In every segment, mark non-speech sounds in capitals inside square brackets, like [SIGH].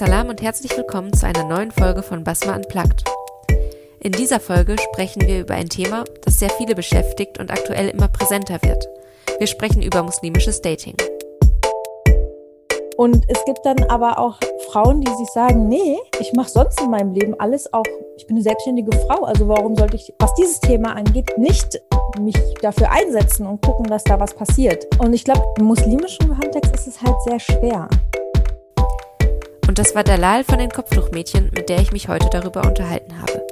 Salam und herzlich willkommen zu einer neuen Folge von Basma Unplugged. In dieser Folge sprechen wir über ein Thema, das sehr viele beschäftigt und aktuell immer präsenter wird. Wir sprechen über muslimisches Dating. Und es gibt dann aber auch Frauen, die sich sagen, nee, ich mache sonst in meinem Leben alles auch, ich bin eine selbstständige Frau, also warum sollte ich, was dieses Thema angeht, nicht mich dafür einsetzen und gucken, dass da was passiert. Und ich glaube, im muslimischen Kontext ist es halt sehr schwer. Und das war Dalal von den Kopftuchmädchen, mit der ich mich heute darüber unterhalten habe.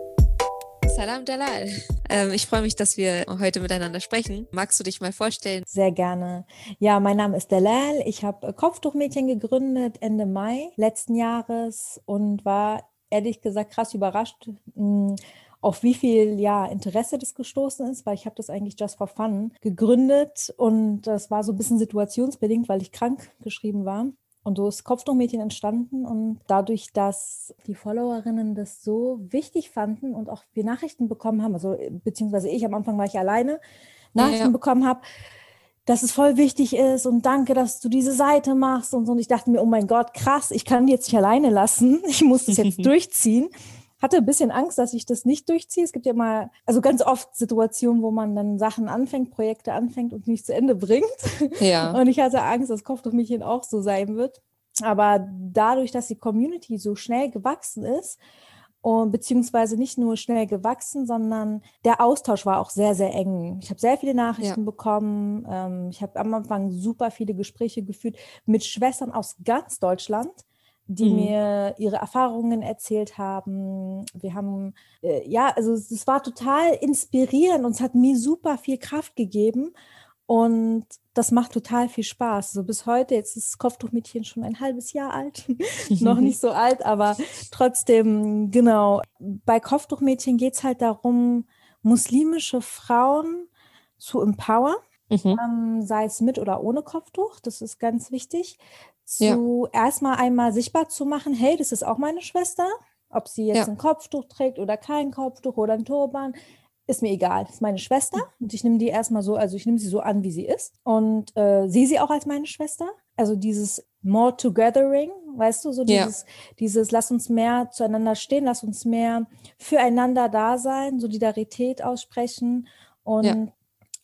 Salam Dalal. Ähm, ich freue mich, dass wir heute miteinander sprechen. Magst du dich mal vorstellen? Sehr gerne. Ja, mein Name ist Dalal. Ich habe Kopftuchmädchen gegründet Ende Mai letzten Jahres und war ehrlich gesagt krass überrascht, hm, auf wie viel ja, Interesse das gestoßen ist, weil ich habe das eigentlich just for fun gegründet und das war so ein bisschen situationsbedingt, weil ich krank geschrieben war. Und so ist Kopftuchmädchen entstanden und dadurch, dass die Followerinnen das so wichtig fanden und auch wir Nachrichten bekommen haben, also beziehungsweise ich am Anfang war ich alleine, Nachrichten ja, ja. bekommen habe, dass es voll wichtig ist und danke, dass du diese Seite machst und so. Und ich dachte mir, oh mein Gott, krass, ich kann die jetzt nicht alleine lassen. [LAUGHS] Ich muss das jetzt [LAUGHS] durchziehen hatte ein bisschen Angst, dass ich das nicht durchziehe. Es gibt ja mal, also ganz oft Situationen, wo man dann Sachen anfängt, Projekte anfängt und nicht zu Ende bringt. Ja. [LAUGHS] Und ich hatte Angst, dass Kopftuchmädchen auch so sein wird. Aber dadurch, dass die Community so schnell gewachsen ist, und beziehungsweise nicht nur schnell gewachsen, sondern der Austausch war auch sehr, sehr eng. Ich habe sehr viele Nachrichten ja. bekommen. Ähm, ich habe am Anfang super viele Gespräche geführt mit Schwestern aus ganz Deutschland, die mhm. mir ihre Erfahrungen erzählt haben. Wir haben, äh, ja, also es war total inspirierend und es hat mir super viel Kraft gegeben. Und das macht total viel Spaß. So bis heute, jetzt ist das Kopftuchmädchen schon ein halbes Jahr alt, [LAUGHS] noch nicht so alt, aber trotzdem, genau. Bei Kopftuchmädchen geht es halt darum, muslimische Frauen zu empowern, mhm. ähm, sei es mit oder ohne Kopftuch, das ist ganz wichtig zu ja. erstmal einmal sichtbar zu machen, hey, das ist auch meine Schwester, ob sie jetzt ja. ein Kopftuch trägt oder kein Kopftuch oder ein Turban, ist mir egal. Das ist meine Schwester und ich nehme die erstmal so, also ich nehme sie so an, wie sie ist und äh, sehe sie auch als meine Schwester. Also dieses more togethering, weißt du, so dieses, ja. dieses, lass uns mehr zueinander stehen, lass uns mehr füreinander da sein, Solidarität aussprechen und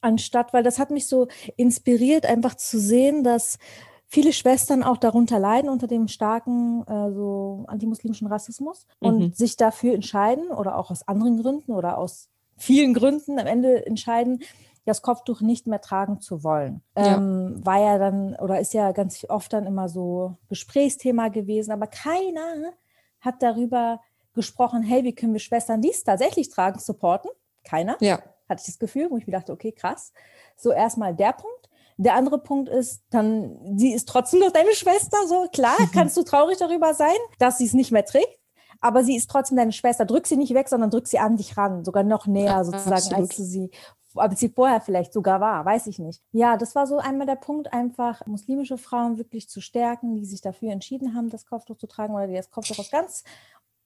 anstatt, weil das hat mich so inspiriert, einfach zu sehen, dass viele Schwestern auch darunter leiden unter dem starken äh, so antimuslimischen Rassismus mhm. und sich dafür entscheiden oder auch aus anderen Gründen oder aus vielen Gründen am Ende entscheiden, das Kopftuch nicht mehr tragen zu wollen. Ja. Ähm, war ja dann oder ist ja ganz oft dann immer so Gesprächsthema gewesen, aber keiner hat darüber gesprochen, hey, wie können wir Schwestern dies tatsächlich tragen, supporten? Keiner. Ja. Hatte ich das Gefühl, wo ich mir dachte, okay, krass. So erstmal der Punkt. Der andere Punkt ist, dann, sie ist trotzdem noch deine Schwester, so klar, kannst du traurig darüber sein, dass sie es nicht mehr trägt. Aber sie ist trotzdem deine Schwester. Drück sie nicht weg, sondern drück sie an dich ran, sogar noch näher sozusagen, Absolut. als du sie als sie vorher vielleicht sogar war, weiß ich nicht. Ja, das war so einmal der Punkt, einfach muslimische Frauen wirklich zu stärken, die sich dafür entschieden haben, das Kopftuch zu tragen oder die das Kopftuch aus ganz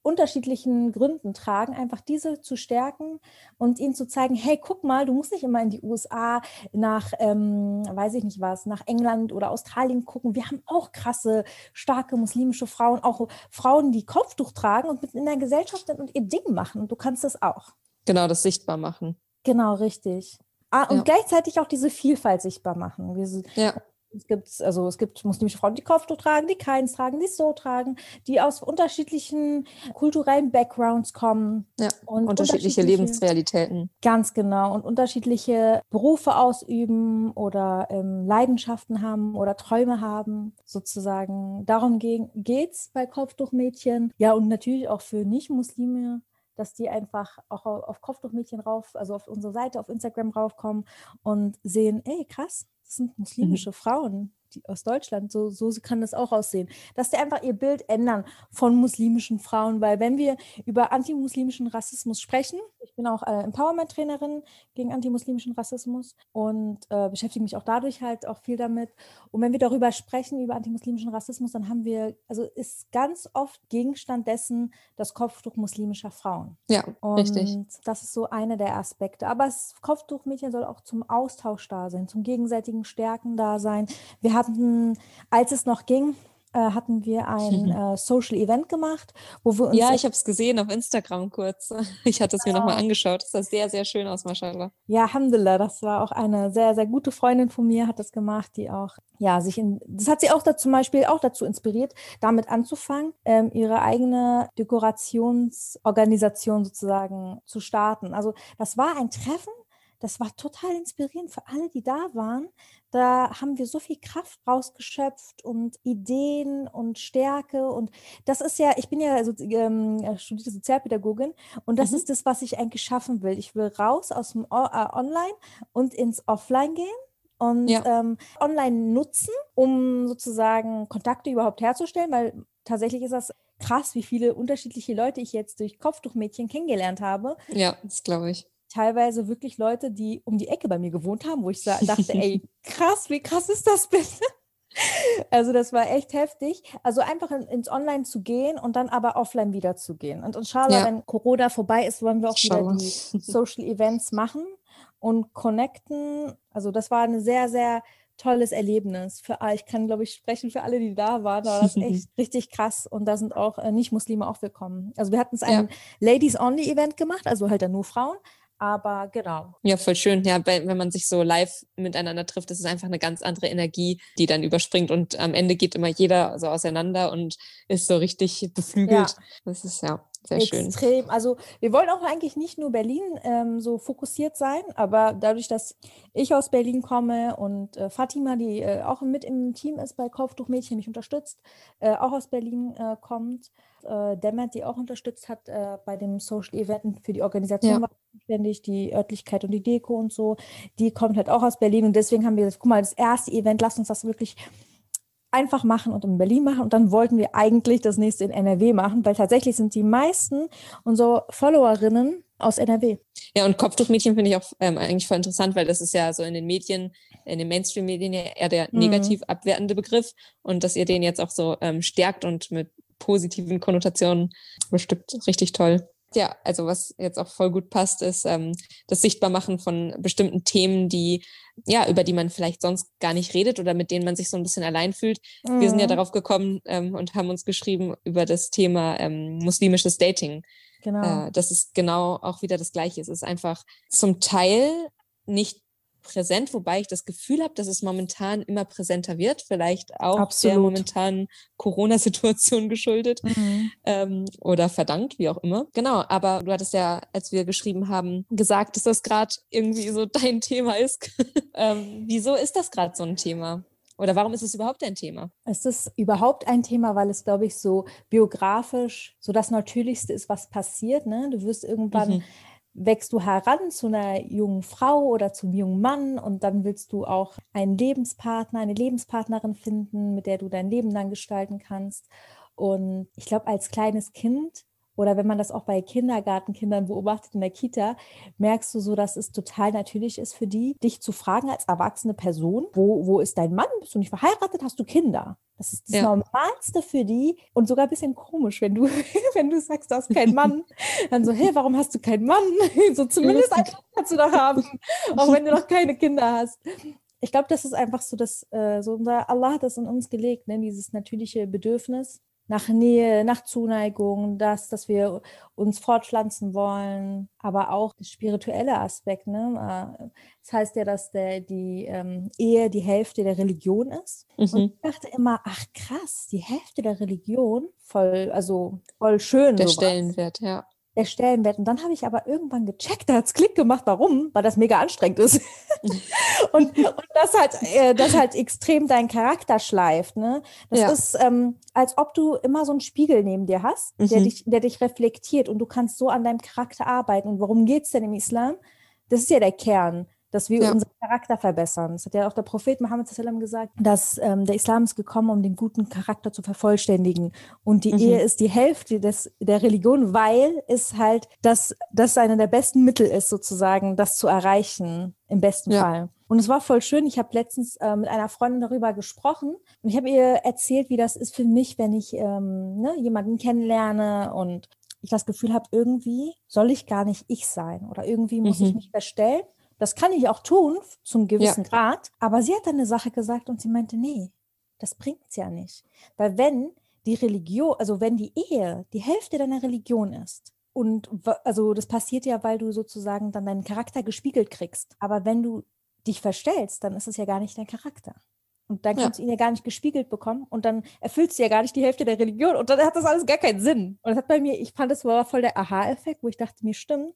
unterschiedlichen Gründen tragen, einfach diese zu stärken und ihnen zu zeigen, hey, guck mal, du musst nicht immer in die USA, nach, ähm, weiß ich nicht was, nach England oder Australien gucken. Wir haben auch krasse, starke muslimische Frauen, auch Frauen, die Kopftuch tragen und mit in der Gesellschaft sind und ihr Ding machen. Und du kannst das auch. Genau, das sichtbar machen. Genau, richtig. Ah, und ja. gleichzeitig auch diese Vielfalt sichtbar machen. Wir, ja. Es gibt, also es gibt muslimische Frauen, die Kopftuch tragen, die keins tragen, die es so tragen, die aus unterschiedlichen kulturellen Backgrounds kommen. Ja, und unterschiedliche, unterschiedliche Lebensrealitäten. Ganz genau. Und unterschiedliche Berufe ausüben oder ähm, Leidenschaften haben oder Träume haben, sozusagen. Darum geht es bei Kopftuchmädchen. Ja, und natürlich auch für Nicht-Muslime dass die einfach auch auf Kopftuchmädchen rauf, also auf unsere Seite auf Instagram raufkommen und sehen, ey, krass, das sind mhm. muslimische mhm. Frauen die, aus Deutschland. So, so kann das auch aussehen. Dass die einfach ihr Bild ändern von muslimischen Frauen, weil wenn wir über antimuslimischen Rassismus sprechen, ich bin auch äh, Empowerment-Trainerin gegen antimuslimischen Rassismus und äh, beschäftige mich auch dadurch halt auch viel damit. Und wenn wir darüber sprechen, über antimuslimischen Rassismus, dann haben wir, also ist ganz oft Gegenstand dessen das Kopftuch muslimischer Frauen. Ja, und richtig. Das ist so einer der Aspekte. Aber das Kopftuchmädchen soll auch zum Austausch da sein, zum gegenseitigen Stärken da sein. Wir hatten, als es noch ging, äh, hatten wir ein äh, Social Event gemacht, wo wir uns. Ja, ich habe es gesehen auf Instagram kurz. [LAUGHS] Ich hatte es mir nochmal angeschaut. Das sah sehr, sehr schön aus, Mashallah. Ja, Alhamdulillah, das war auch eine sehr, sehr gute Freundin von mir, hat das gemacht, die auch, ja, sich in, das hat sie auch da zum Beispiel auch dazu inspiriert, damit anzufangen, ähm, ihre eigene Dekorationsorganisation sozusagen zu starten. Also das war ein Treffen, das war total inspirierend für alle, die da waren. Da haben wir so viel Kraft rausgeschöpft und Ideen und Stärke. Und das ist ja, ich bin ja so, ähm, studierte Sozialpädagogin und das mhm. ist das, was ich eigentlich schaffen will. Ich will raus aus dem o äh, Online und ins Offline gehen und ja. ähm, online nutzen, um sozusagen Kontakte überhaupt herzustellen, weil tatsächlich ist das krass, wie viele unterschiedliche Leute ich jetzt durch Kopftuchmädchen kennengelernt habe. Ja, das glaube ich teilweise wirklich Leute, die um die Ecke bei mir gewohnt haben, wo ich dachte, ey, [LAUGHS] krass, wie krass ist das bitte? [LAUGHS] Also das war echt heftig. Also einfach in, ins Online zu gehen und dann aber offline wieder zu gehen. Und inshallah, ja. wenn Corona vorbei ist, wollen wir auch wieder die [LAUGHS] Social Events machen und connecten. Also das war ein sehr, sehr tolles Erlebnis. Für, ich kann, glaube ich, sprechen für alle, die da waren. Da war das echt richtig krass. Und da sind auch äh, Nicht-Muslime auch willkommen. Also wir hatten es ein ja. Ladies-Only-Event gemacht, also halt dann nur Frauen. Aber genau. Ja, voll schön. Ja, wenn man sich so live miteinander trifft, ist es einfach eine ganz andere Energie, die dann überspringt. Und am Ende geht immer jeder so auseinander und ist so richtig beflügelt. Ja. Das ist ja sehr schön. Extrem. Also wir wollen auch eigentlich nicht nur Berlin ähm, so fokussiert sein, aber dadurch, dass ich aus Berlin komme und äh, Fatima, die äh, auch mit im Team ist bei Kauftuchmädchen, mich unterstützt, äh, auch aus Berlin äh, kommt, äh, Demet, die auch unterstützt hat äh, bei dem Social Event für die Organisation, ja. war zuständig, die Örtlichkeit und die Deko und so, die kommt halt auch aus Berlin und deswegen haben wir gesagt, guck mal, das erste Event, lass uns das wirklich einfach machen und in Berlin machen und dann wollten wir eigentlich das nächste in NRW machen, weil tatsächlich sind die meisten unserer Followerinnen aus NRW. Ja, und Kopftuchmädchen finde ich auch ähm, eigentlich voll interessant, weil das ist ja so in den Medien, in den Mainstream-Medien ja eher der mhm. negativ abwertende Begriff und dass ihr den jetzt auch so ähm, stärkt und mit positiven Konnotationen bestückt, richtig toll. Ja, also was jetzt auch voll gut passt, ist ähm, das Sichtbarmachen von bestimmten Themen, die ja über die man vielleicht sonst gar nicht redet oder mit denen man sich so ein bisschen allein fühlt. Mhm. Wir sind ja mhm. darauf gekommen ähm, und haben uns geschrieben über das Thema ähm, muslimisches Dating. Genau. Äh, das ist genau auch wieder das Gleiche. Es ist einfach zum Teil nicht präsent, wobei ich das Gefühl habe, dass es momentan immer präsenter wird, vielleicht auch Absolut. der momentanen Corona-Situation [LAUGHS] geschuldet mhm. ähm, oder verdankt, wie auch immer. Genau, aber du hattest ja, als wir geschrieben haben, gesagt, dass das gerade irgendwie so dein [LAUGHS] Thema ist. ähm, wieso ist das gerade so ein Thema? Oder warum ist es überhaupt ein Thema? Es ist überhaupt ein Thema, weil es, glaube ich, so biografisch so das Natürlichste ist, was passiert. Ne? Du wirst irgendwann mhm wächst du heran zu einer jungen Frau oder zum jungen Mann und dann willst du auch einen Lebenspartner, eine Lebenspartnerin finden, mit der du dein Leben dann gestalten kannst. Und ich glaube, als kleines Kind oder wenn man das auch bei Kindergartenkindern beobachtet in der Kita, merkst du so, dass es total natürlich ist für die, dich zu fragen als erwachsene Person, wo, wo ist dein Mann? Bist du nicht verheiratet? Hast du Kinder? Das ist das ja. Normalste für die und sogar ein bisschen komisch, wenn du, [LAUGHS] wenn du sagst, du hast keinen Mann. Dann so, hey, warum hast du keinen Mann? [LAUGHS] So zumindest einen kannst du doch haben, auch wenn du noch keine Kinder hast. Ich glaube, das ist einfach so, dass äh, so unser Allah hat das in uns gelegt, ne? dieses natürliche Bedürfnis nach Nähe, nach Zuneigung, das, dass wir uns fortpflanzen wollen, aber auch der spirituelle Aspekt. Ne? Äh, das heißt ja, dass der, die ähm, Ehe die Hälfte der Religion ist. Mhm. Und ich dachte immer, ach krass, die Hälfte der Religion, voll, also voll schön. Der sowas. Stellenwert, ja der Stellenwert. Und dann habe ich aber irgendwann gecheckt, da hat es Klick gemacht, warum? Weil das mega anstrengend ist. [LAUGHS] und, und das halt, äh, das halt extrem deinen Charakter schleift. Ne? Das ja. ist, ähm, als ob du immer so einen Spiegel neben dir hast, mhm. der, dich, der dich reflektiert und du kannst so an deinem Charakter arbeiten. Und worum geht es denn im Islam? Das ist ja der Kern dass wir ja. unseren Charakter verbessern. Das hat ja auch der Prophet Mohammed gesagt, dass ähm, der Islam ist gekommen, um den guten Charakter zu vervollständigen. Und die mhm. Ehe ist die Hälfte des, der Religion, weil es halt das, das einer der besten Mittel ist, sozusagen, das zu erreichen, im besten ja. Fall. Und es war voll schön. Ich habe letztens äh, mit einer Freundin darüber gesprochen und ich habe ihr erzählt, wie das ist für mich, wenn ich ähm, ne, jemanden kennenlerne und ich das Gefühl habe, irgendwie soll ich gar nicht ich sein oder irgendwie muss mhm. ich mich verstellen das kann ich auch tun zum gewissen ja. Grad. Aber sie hat dann eine Sache gesagt und sie meinte, nee, das bringt es ja nicht. Weil wenn die Religion, also wenn die Ehe die Hälfte deiner Religion ist, und also das passiert ja, weil du sozusagen dann deinen Charakter gespiegelt kriegst. Aber wenn du dich verstellst, dann ist es ja gar nicht dein Charakter. Und dann kannst ja. du ihn ja gar nicht gespiegelt bekommen und dann erfüllst du ja gar nicht die Hälfte der Religion und dann hat das alles gar keinen Sinn. Und das hat bei mir, ich fand, das war voll der Aha-Effekt, wo ich dachte, mir stimmt,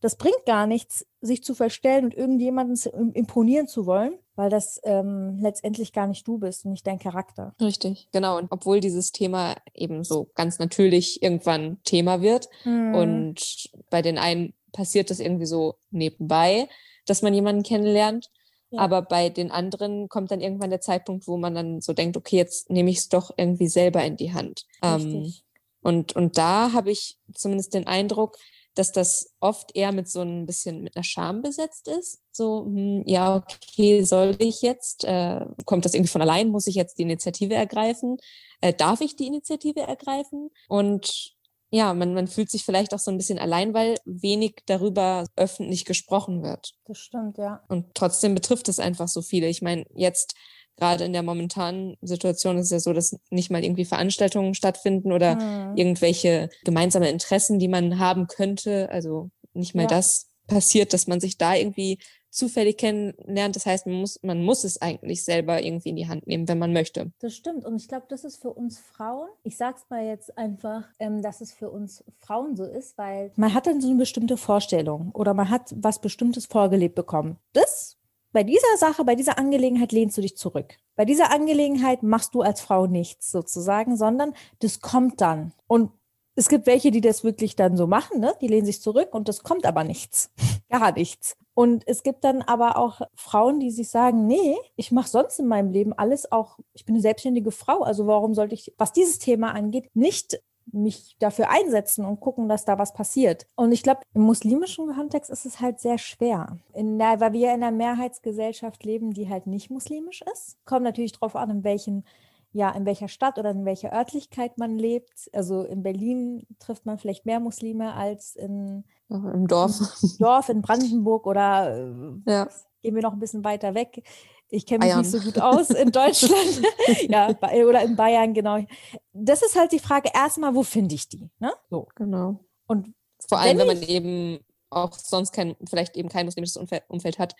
das bringt gar nichts, sich zu verstellen und irgendjemandem imponieren zu wollen, weil das ähm, letztendlich gar nicht du bist und nicht dein Charakter. Richtig, genau. Und obwohl dieses Thema eben so ganz natürlich irgendwann Thema wird mhm. und bei den einen passiert das irgendwie so nebenbei, dass man jemanden kennenlernt. Ja. Aber bei den anderen kommt dann irgendwann der Zeitpunkt, wo man dann so denkt, okay, jetzt nehme ich es doch irgendwie selber in die Hand. Ähm, und, und da habe ich zumindest den Eindruck, dass das oft eher mit so ein bisschen mit einer Scham besetzt ist. So, hm, ja, okay, soll ich jetzt? Äh, kommt das irgendwie von allein? Muss ich jetzt die Initiative ergreifen? Äh, darf ich die Initiative ergreifen? Und ja, man, man fühlt sich vielleicht auch so ein bisschen allein, weil wenig darüber öffentlich gesprochen wird. Das stimmt, ja. Und trotzdem betrifft es einfach so viele. Ich meine, jetzt gerade in der momentanen Situation ist es ja so, dass nicht mal irgendwie Veranstaltungen stattfinden oder mhm. irgendwelche gemeinsame Interessen, die man haben könnte. Also nicht mal ja. das passiert, dass man sich da irgendwie zufällig kennenlernt. Das heißt, man muss, man muss es eigentlich selber irgendwie in die Hand nehmen, wenn man möchte. Das stimmt. Und ich glaube, das ist für uns Frauen, ich sage es mal jetzt einfach, ähm, dass es für uns Frauen so ist, weil man hat dann so eine bestimmte Vorstellung oder man hat was Bestimmtes vorgelebt bekommen. Das bei dieser Sache, bei dieser Angelegenheit lehnst du dich zurück. Bei dieser Angelegenheit machst du als Frau nichts sozusagen, sondern das kommt dann. Und es gibt welche, die das wirklich dann so machen, ne? die lehnen sich zurück und das kommt aber nichts, [LAUGHS] gar nichts. Und es gibt dann aber auch Frauen, die sich sagen, nee, ich mache sonst in meinem Leben alles auch, ich bin eine selbstständige Frau, also warum sollte ich, was dieses Thema angeht, nicht mich dafür einsetzen und gucken, dass da was passiert. Und ich glaube, im muslimischen Kontext ist es halt sehr schwer, in der, weil wir in einer Mehrheitsgesellschaft leben, die halt nicht muslimisch ist. Kommt natürlich darauf an, in welchen ja, in welcher Stadt oder in welcher Örtlichkeit man lebt. Also in Berlin trifft man vielleicht mehr Muslime als in, im Dorf. Im Dorf in Brandenburg oder äh, ja. gehen wir noch ein bisschen weiter weg. Ich kenne mich Bayern. nicht so gut aus in Deutschland. [LAUGHS] [LAUGHS] ja, oder in Bayern, genau. Das ist halt die Frage erstmal, wo finde ich die? Ne? So. Genau. Und vor allem, wenn, wenn man eben auch sonst kein, vielleicht eben kein muslimisches Umfeld, hat,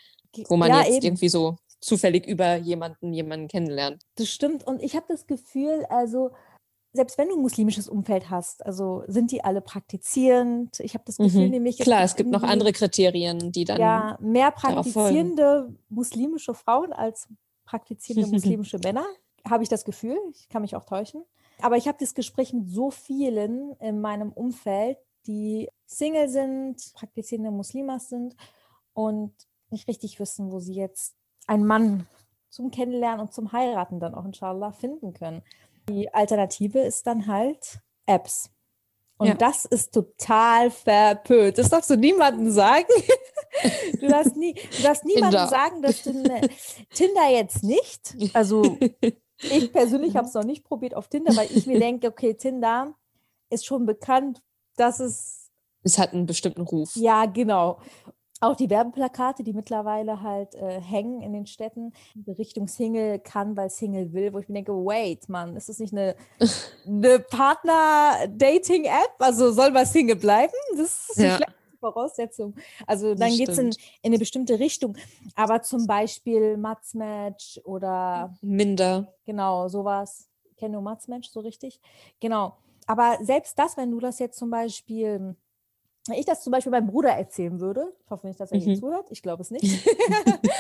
wo man ja, jetzt eben. irgendwie so zufällig über jemanden, jemanden kennenlernt. Das stimmt. Und ich habe das Gefühl, also selbst wenn du ein muslimisches Umfeld hast, also sind die alle praktizierend? Ich habe das Gefühl mhm. nämlich. Klar, es gibt noch andere Kriterien, die dann. Ja, mehr praktizierende muslimische Frauen als praktizierende [LAUGHS] muslimische Männer, habe ich das Gefühl. Ich kann mich auch täuschen. Aber ich habe das Gespräch mit so vielen in meinem Umfeld, die Single sind, praktizierende Muslimas sind und nicht richtig wissen, wo sie jetzt einen Mann zum Kennenlernen und zum Heiraten dann auch inshallah finden können. Die Alternative ist dann halt Apps. Und ja. das ist total verpönt. Das darfst du niemandem sagen. [LAUGHS] Du darfst, nie, du darfst niemandem sagen, dass du ne, Tinder jetzt nicht. Also ich persönlich habe es noch nicht probiert auf Tinder, weil ich mir [LAUGHS] denke, okay, Tinder ist schon bekannt, dass es. Es hat einen bestimmten Ruf. Ja, genau auch die Werbeplakate, die mittlerweile halt äh, hängen in den Städten, Richtung Single kann, weil Single will, wo ich mir denke, wait, Mann, ist das nicht eine, [LAUGHS] eine Partner-Dating-App? Also soll man Single bleiben? Das ist ja. eine Voraussetzung. Also dann geht es in, in, eine bestimmte Richtung. Aber zum Beispiel Matzmatch oder Minder. Genau, sowas. Ich kenne nur Matzmatch so richtig. Genau. Aber selbst das, wenn du das jetzt zum Beispiel wenn ich das zum Beispiel meinem Bruder erzählen würde, ich hoffe nicht, dass er mhm. hier zuhört, ich glaube es nicht. [LAUGHS]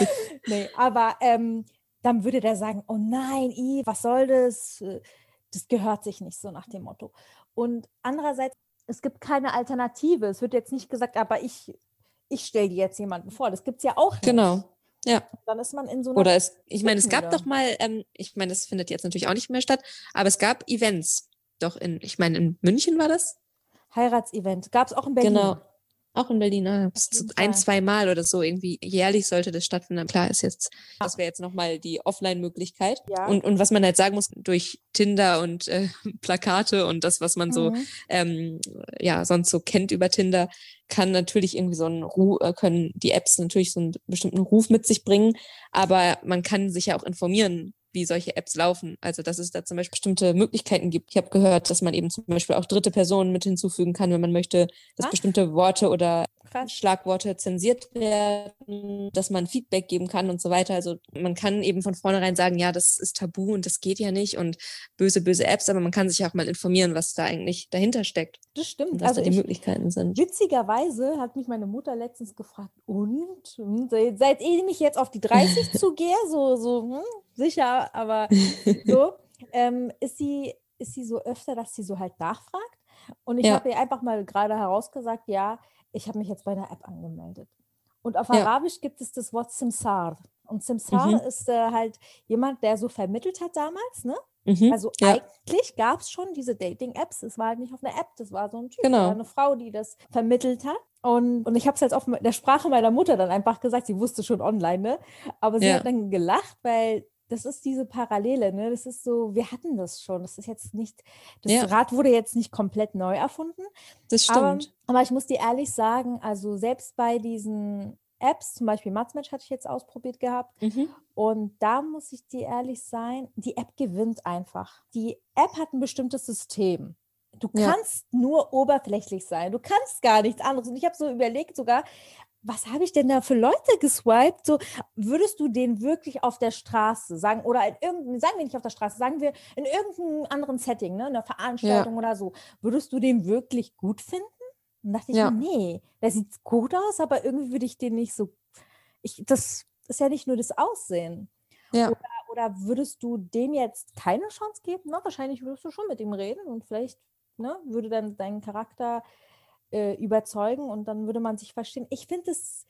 [LAUGHS] nee, aber ähm, dann würde der sagen, oh nein, I, was soll das? Das gehört sich nicht so nach dem Motto. Und andererseits, es gibt keine Alternative. Es wird jetzt nicht gesagt, aber ich, ich stelle dir jetzt jemanden vor. Das gibt es ja auch nicht. Genau. Ja. Dann ist man in so einer. Oder es, ich meine, es gab doch mal, ähm, ich meine, das findet jetzt natürlich auch nicht mehr statt, aber es gab Events. Doch in, ich meine, in München war das? Heiratsevent. Gab es auch in Berlin? Genau. Auch in Berlin, ah, ein, zwei Mal oder so irgendwie. Jährlich sollte das stattfinden. Klar ist jetzt, das wäre jetzt nochmal die Offline-Möglichkeit. Ja. Und, und was man halt sagen muss, durch Tinder und äh, [LAUGHS] Plakate und das, was man so, mhm. ähm, ja, sonst so kennt über Tinder, kann natürlich irgendwie so einen Ruf, äh, können die Apps natürlich so einen bestimmten Ruf mit sich bringen. Aber man kann sich ja auch informieren, wie solche Apps laufen. Also dass es da zum Beispiel bestimmte Möglichkeiten gibt. Ich habe gehört, dass man eben zum Beispiel auch dritte Personen mit hinzufügen kann, wenn man möchte, dass Ach. bestimmte Worte oder Krass. Schlagworte zensiert werden, dass man Feedback geben kann und so weiter. Also man kann eben von vornherein sagen, ja, das ist tabu und das geht ja nicht und böse, böse Apps, aber man kann sich auch mal informieren, was da eigentlich dahinter steckt. Das stimmt. Und was also da die ich, Möglichkeiten sind. Witzigerweise hat mich meine Mutter letztens gefragt, und? Seit ich mich jetzt auf die 30 [LAUGHS] zugehe, so, so hm, sicher, aber [LAUGHS] so, ähm, ist, sie, ist sie so öfter, dass sie so halt nachfragt. Und ich ja. habe ihr einfach mal gerade herausgesagt, ja, ich habe mich jetzt bei einer App angemeldet. Und auf ja. Arabisch gibt es das Wort Simsar. Und Simsar mhm. ist äh, halt jemand, der so vermittelt hat damals, ne? Mhm. Also ja. eigentlich gab es schon diese Dating-Apps. Es war halt nicht auf einer App, das war so ein Typ, genau. eine Frau, die das vermittelt hat. Und, und ich habe es jetzt auf der Sprache meiner Mutter dann einfach gesagt, sie wusste schon online, ne? Aber sie ja. hat dann gelacht, weil das ist diese Parallele, ne? Das ist so, wir hatten das schon. Das ist jetzt nicht, das ja. Rad wurde jetzt nicht komplett neu erfunden. Das stimmt. Aber, aber ich muss dir ehrlich sagen, also selbst bei diesen Apps, zum Beispiel Matzmatch hatte ich jetzt ausprobiert gehabt. Mhm. Und da muss ich dir ehrlich sein, die App gewinnt einfach. Die App hat ein bestimmtes System. Du kannst ja. nur oberflächlich sein. Du kannst gar nichts anderes. Und ich habe so überlegt sogar, was habe ich denn da für Leute geswiped? So, würdest du den wirklich auf der Straße sagen, oder in irgendeinem, sagen wir nicht auf der Straße, sagen wir in irgendeinem anderen Setting, ne, in einer Veranstaltung ja. oder so, würdest du den wirklich gut finden? Und dachte ich ja. mir, nee, der sieht gut aus, aber irgendwie würde ich den nicht so. Ich, das ist ja nicht nur das Aussehen. Ja. Oder, oder würdest du dem jetzt keine Chance geben? Na, wahrscheinlich würdest du schon mit ihm reden und vielleicht ne, würde dann dein Charakter äh, überzeugen und dann würde man sich verstehen. Ich finde es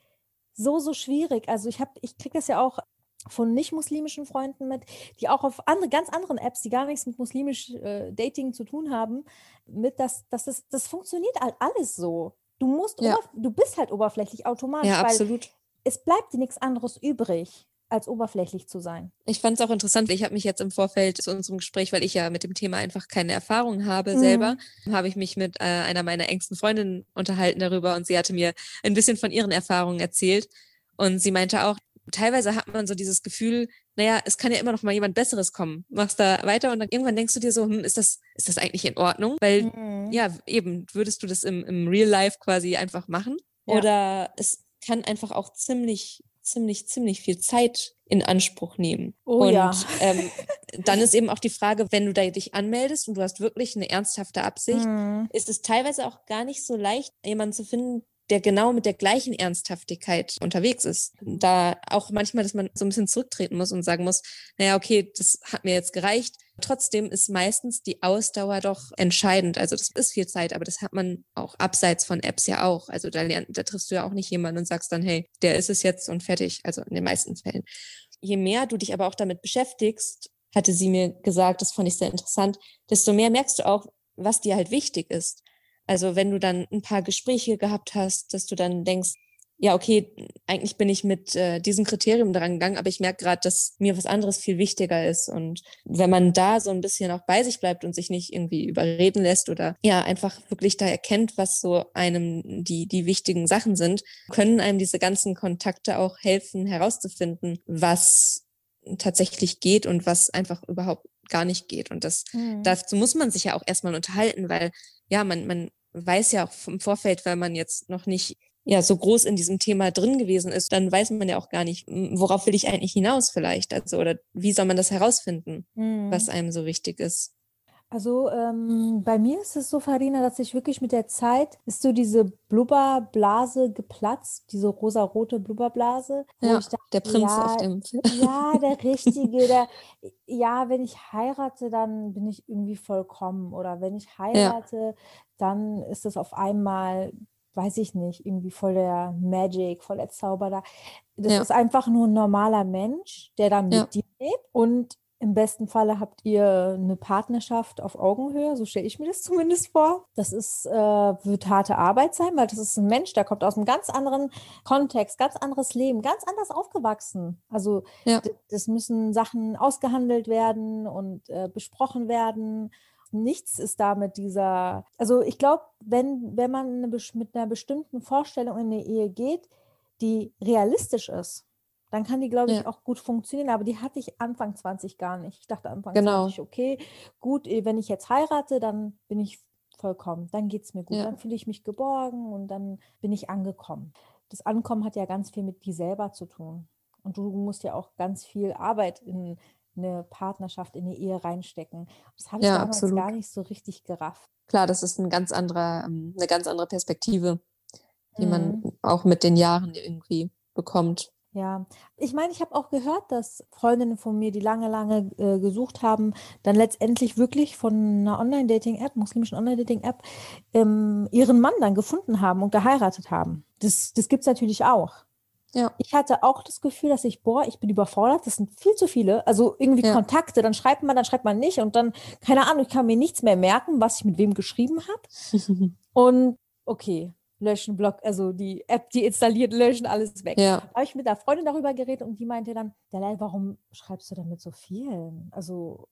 so, so schwierig. Also ich habe, ich kriege das ja auch von nicht-muslimischen Freunden mit, die auch auf andere, ganz anderen Apps, die gar nichts mit muslimisch äh, Dating zu tun haben, mit, dass, dass das, das funktioniert halt alles so. Du musst, ja. du bist halt oberflächlich automatisch, ja, absolut. es bleibt dir nichts anderes übrig als oberflächlich zu sein. Ich fand es auch interessant. Ich habe mich jetzt im Vorfeld zu unserem Gespräch, weil ich ja mit dem Thema einfach keine Erfahrung habe mhm. selber, habe ich mich mit äh, einer meiner engsten Freundinnen unterhalten darüber und sie hatte mir ein bisschen von ihren Erfahrungen erzählt. Und sie meinte auch, teilweise hat man so dieses Gefühl, naja, es kann ja immer noch mal jemand Besseres kommen. Machst da weiter und dann irgendwann denkst du dir so, hm, ist das, ist das eigentlich in Ordnung? Weil, mhm. ja, eben, würdest du das im, im Real Life quasi einfach machen? Ja. Oder es kann einfach auch ziemlich ziemlich, ziemlich viel Zeit in Anspruch nehmen. Oh, und ja. ähm, [LAUGHS] dann ist eben auch die Frage, wenn du da dich anmeldest und du hast wirklich eine ernsthafte Absicht, mhm. ist es teilweise auch gar nicht so leicht, jemanden zu finden, der genau mit der gleichen Ernsthaftigkeit unterwegs ist. Da auch manchmal, dass man so ein bisschen zurücktreten muss und sagen muss, naja, okay, das hat mir jetzt gereicht. Trotzdem ist meistens die Ausdauer doch entscheidend. Also das ist viel Zeit, aber das hat man auch abseits von Apps ja auch. Also da, da triffst du ja auch nicht jemanden und sagst dann, hey, der ist es jetzt und fertig. Also in den meisten Fällen. Je mehr du dich aber auch damit beschäftigst, hatte sie mir gesagt, das fand ich sehr interessant, desto mehr merkst du auch, was dir halt wichtig ist. Also wenn du dann ein paar Gespräche gehabt hast, dass du dann denkst, ja, okay, eigentlich bin ich mit äh, diesem Kriterium dran gegangen, aber ich merke gerade, dass mir was anderes viel wichtiger ist. Und wenn man da so ein bisschen auch bei sich bleibt und sich nicht irgendwie überreden lässt oder ja, einfach wirklich da erkennt, was so einem die, die wichtigen Sachen sind, können einem diese ganzen Kontakte auch helfen, herauszufinden, was tatsächlich geht und was einfach überhaupt gar nicht geht. Und das, mhm. dazu muss man sich ja auch erstmal unterhalten, weil ja, man, man weiß ja auch im Vorfeld, weil man jetzt noch nicht ja so groß in diesem Thema drin gewesen ist, dann weiß man ja auch gar nicht, worauf will ich eigentlich hinaus vielleicht, also oder wie soll man das herausfinden, mhm. was einem so wichtig ist. Also ähm, bei mir ist es so, Farina, dass ich wirklich mit der Zeit ist so diese Blubberblase geplatzt, diese rosarote Blubberblase. Ja, dachte, der Prinz ja, auf dem Film. Ja, der [LAUGHS] Richtige. Der, ja, wenn ich heirate, dann bin ich irgendwie vollkommen. Oder wenn ich heirate, ja. dann ist es auf einmal, weiß ich nicht, irgendwie voll der Magic, voll der Zauber da. Das ja. ist einfach nur ein normaler Mensch, der dann mit dir lebt. Und im besten Falle habt ihr eine Partnerschaft auf Augenhöhe, so stelle ich mir das [LAUGHS] zumindest vor. Das ist, äh, wird harte Arbeit sein, weil das ist ein Mensch, der kommt aus einem ganz anderen Kontext, ganz anderes Leben, ganz anders aufgewachsen. Also ja. das müssen Sachen ausgehandelt werden und äh, besprochen werden. Nichts ist da mit dieser, also ich glaube, wenn, wenn man eine, mit einer bestimmten Vorstellung in eine Ehe geht, die realistisch ist, dann kann die, glaube ich, ja. auch gut funktionieren. Aber die hatte ich Anfang 20 gar nicht. Ich dachte Anfang genau. 20, okay, gut, eh, wenn ich jetzt heirate, dann bin ich vollkommen. Dann geht es mir gut. Ja. Dann fühle ich mich geborgen und dann bin ich angekommen. Das Ankommen hat ja ganz viel mit dir selber zu tun. Und du musst ja auch ganz viel Arbeit in eine Partnerschaft, in eine Ehe reinstecken. Das habe ich ja, damals absolut. gar nicht so richtig gerafft. Klar, das ist ein ganz anderer, ähm, eine ganz andere Perspektive, die mhm. man auch mit den Jahren irgendwie bekommt. Ja, ich meine, ich habe auch gehört, dass Freundinnen von mir, die lange, lange äh, gesucht haben, dann letztendlich wirklich von einer Online-Dating-App, muslimischen Online-Dating-App, ähm, ihren Mann dann gefunden haben und geheiratet haben. Das, das gibt es natürlich auch. Ja. Ich hatte auch das Gefühl, dass ich, boah, ich bin überfordert, das sind viel zu viele. Also irgendwie ja. Kontakte, dann schreibt man, dann schreibt man nicht und dann, keine Ahnung, ich kann mir nichts mehr merken, was ich mit wem geschrieben habe. [LAUGHS] und okay, löschen, Block, also die App, die installiert, löschen, alles weg. Ja. Da habe ich mit einer Freundin darüber geredet und die meinte dann, Dalai, warum schreibst du denn mit so vielen? Also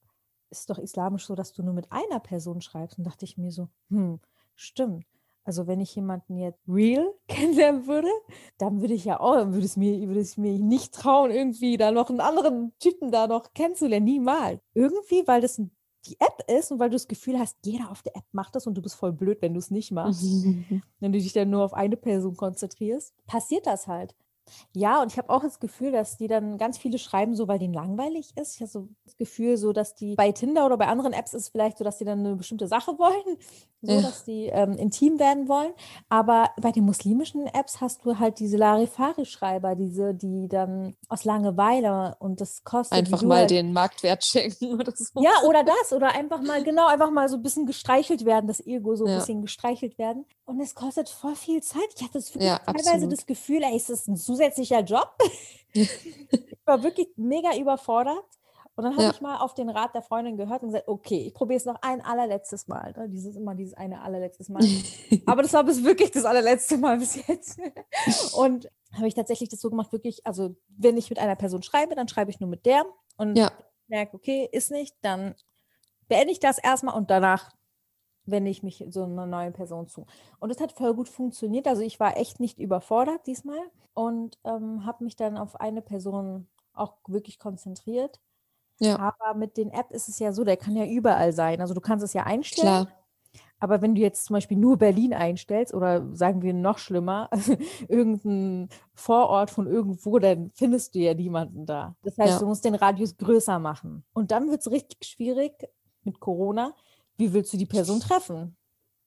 ist doch islamisch so, dass du nur mit einer Person schreibst. Und dachte ich mir so, hm, stimmt. Also wenn ich jemanden jetzt real [LAUGHS] kennenlernen würde, dann würde ich ja auch, würde es mir, würde es mir nicht trauen, irgendwie da noch einen anderen Typen da noch kennenzulernen. Niemals. Irgendwie, weil das ein die App ist und weil du das Gefühl hast, jeder auf der App macht das und du bist voll blöd, wenn du es nicht machst. [LAUGHS] wenn du dich dann nur auf eine Person konzentrierst, passiert das halt. Ja, und ich habe auch das Gefühl, dass die dann ganz viele schreiben, so weil denen langweilig ist. Ich habe so das Gefühl, so dass die bei Tinder oder bei anderen Apps ist vielleicht so, dass die dann eine bestimmte Sache [LAUGHS] wollen, so ja. dass die ähm, intim werden wollen. Aber bei den muslimischen Apps hast du halt diese Larifari-Schreiber, diese, die dann aus Langeweile und das kostet. Einfach mal halt, den Marktwert schenken [LAUGHS] oder so. Ja, oder das. Oder einfach mal, genau, einfach mal so ein bisschen gestreichelt werden, das Ego so ein ja. bisschen gestreichelt werden. Und es kostet voll viel Zeit. Ich hatte das ja, teilweise absolut. das Gefühl, ey, ist das ein zusätzlicher Job? ich war wirklich mega überfordert. Und dann habe ja. ich mal auf den Rat der Freundin gehört und gesagt, okay, ich probiere es noch ein allerletztes Mal. Ne? Dieses immer dieses eine allerletztes Mal. [LAUGHS] Aber das war bis wirklich das allerletzte Mal bis jetzt. und habe ich tatsächlich das so gemacht, wirklich, also wenn ich mit einer Person schreibe, dann schreibe ich nur mit der und ja. merke, okay, ist nicht, dann beende ich das erstmal und danach wende ich mich so einer neuen Person zu. Und es hat voll gut funktioniert. Also ich war echt nicht überfordert diesmal und ähm, habe mich dann auf eine Person auch wirklich konzentriert. Ja. Aber mit den App ist es ja so, der kann ja überall sein. Also du kannst es ja einstellen. Klar. Aber wenn du jetzt zum Beispiel nur Berlin einstellst oder sagen wir noch schlimmer, [LAUGHS] irgendein Vorort von irgendwo, dann findest du ja niemanden da. Das heißt, ja. du musst den Radius größer machen. Und dann wird es richtig schwierig mit Corona, wie willst du die Person treffen?